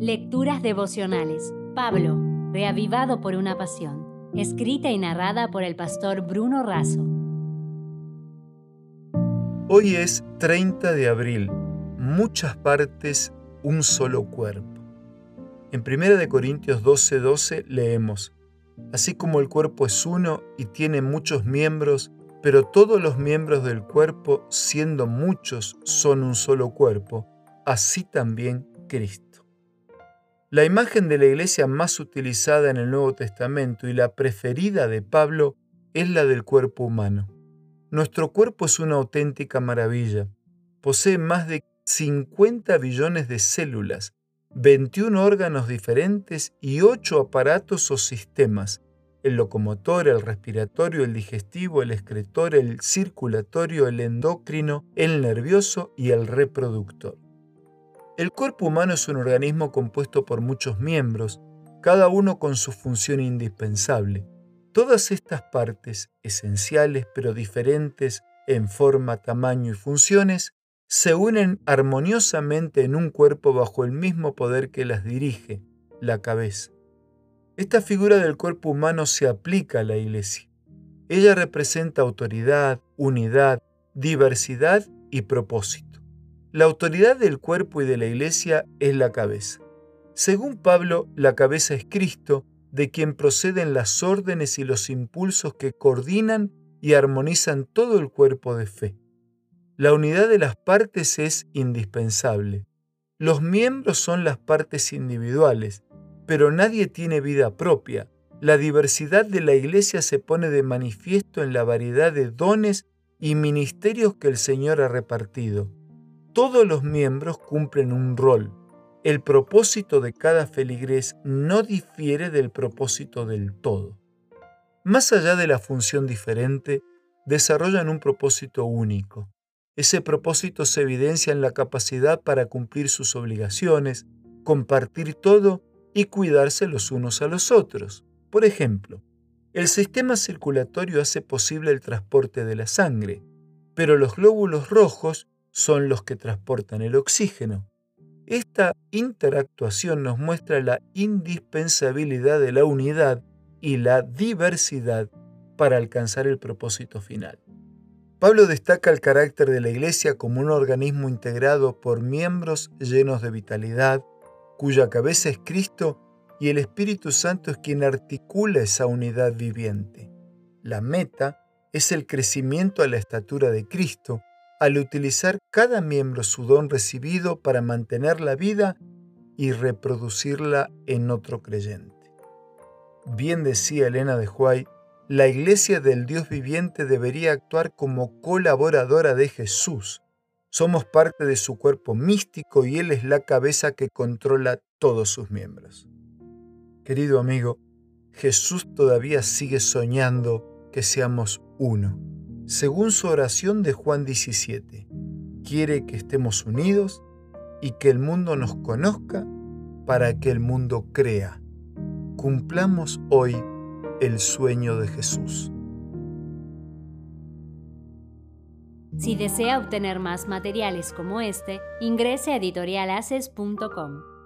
Lecturas devocionales. Pablo, reavivado por una pasión. Escrita y narrada por el pastor Bruno Razo. Hoy es 30 de abril. Muchas partes, un solo cuerpo. En 1 Corintios 12:12 12 leemos, Así como el cuerpo es uno y tiene muchos miembros, pero todos los miembros del cuerpo, siendo muchos, son un solo cuerpo, así también Cristo. La imagen de la iglesia más utilizada en el Nuevo Testamento y la preferida de Pablo es la del cuerpo humano. Nuestro cuerpo es una auténtica maravilla. Posee más de 50 billones de células, 21 órganos diferentes y 8 aparatos o sistemas, el locomotor, el respiratorio, el digestivo, el excretor, el circulatorio, el endocrino, el nervioso y el reproductor. El cuerpo humano es un organismo compuesto por muchos miembros, cada uno con su función indispensable. Todas estas partes, esenciales pero diferentes en forma, tamaño y funciones, se unen armoniosamente en un cuerpo bajo el mismo poder que las dirige, la cabeza. Esta figura del cuerpo humano se aplica a la Iglesia. Ella representa autoridad, unidad, diversidad y propósito. La autoridad del cuerpo y de la iglesia es la cabeza. Según Pablo, la cabeza es Cristo, de quien proceden las órdenes y los impulsos que coordinan y armonizan todo el cuerpo de fe. La unidad de las partes es indispensable. Los miembros son las partes individuales, pero nadie tiene vida propia. La diversidad de la Iglesia se pone de manifiesto en la variedad de dones y ministerios que el Señor ha repartido todos los miembros cumplen un rol. El propósito de cada feligrés no difiere del propósito del todo. Más allá de la función diferente, desarrollan un propósito único. Ese propósito se evidencia en la capacidad para cumplir sus obligaciones, compartir todo y cuidarse los unos a los otros. Por ejemplo, el sistema circulatorio hace posible el transporte de la sangre, pero los glóbulos rojos son los que transportan el oxígeno. Esta interactuación nos muestra la indispensabilidad de la unidad y la diversidad para alcanzar el propósito final. Pablo destaca el carácter de la Iglesia como un organismo integrado por miembros llenos de vitalidad, cuya cabeza es Cristo y el Espíritu Santo es quien articula esa unidad viviente. La meta es el crecimiento a la estatura de Cristo, al utilizar cada miembro su don recibido para mantener la vida y reproducirla en otro creyente. Bien decía Elena de Huay, la iglesia del Dios viviente debería actuar como colaboradora de Jesús. Somos parte de su cuerpo místico y Él es la cabeza que controla todos sus miembros. Querido amigo, Jesús todavía sigue soñando que seamos uno según su oración de Juan 17. Quiere que estemos unidos y que el mundo nos conozca para que el mundo crea. Cumplamos hoy el sueño de Jesús. Si desea obtener más materiales como este, ingrese a editorialaces.com.